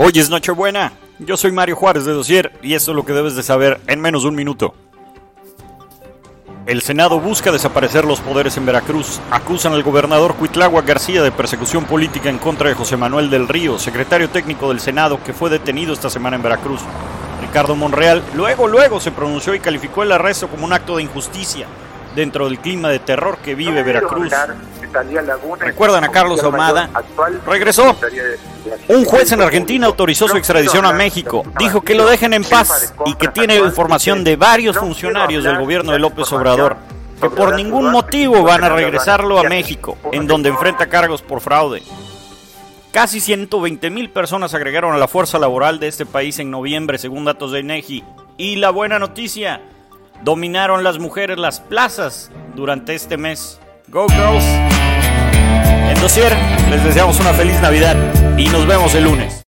Hoy es Nochebuena. Yo soy Mario Juárez de Dosier y esto es lo que debes de saber en menos de un minuto. El Senado busca desaparecer los poderes en Veracruz. Acusan al gobernador Cuitlagua García de persecución política en contra de José Manuel del Río, secretario técnico del Senado, que fue detenido esta semana en Veracruz. Ricardo Monreal luego, luego se pronunció y calificó el arresto como un acto de injusticia dentro del clima de terror que vive Veracruz. ¿Recuerdan a Carlos Ahumada? Regresó. Un juez en Argentina autorizó su extradición a México. Dijo que lo dejen en paz y que tiene información de varios funcionarios del gobierno de López Obrador que por ningún motivo van a regresarlo a México, en donde enfrenta cargos por fraude. Casi 120 mil personas agregaron a la fuerza laboral de este país en noviembre, según datos de INEGI. Y la buena noticia, dominaron las mujeres las plazas durante este mes. Go Girls. En Dosier les deseamos una feliz Navidad y nos vemos el lunes.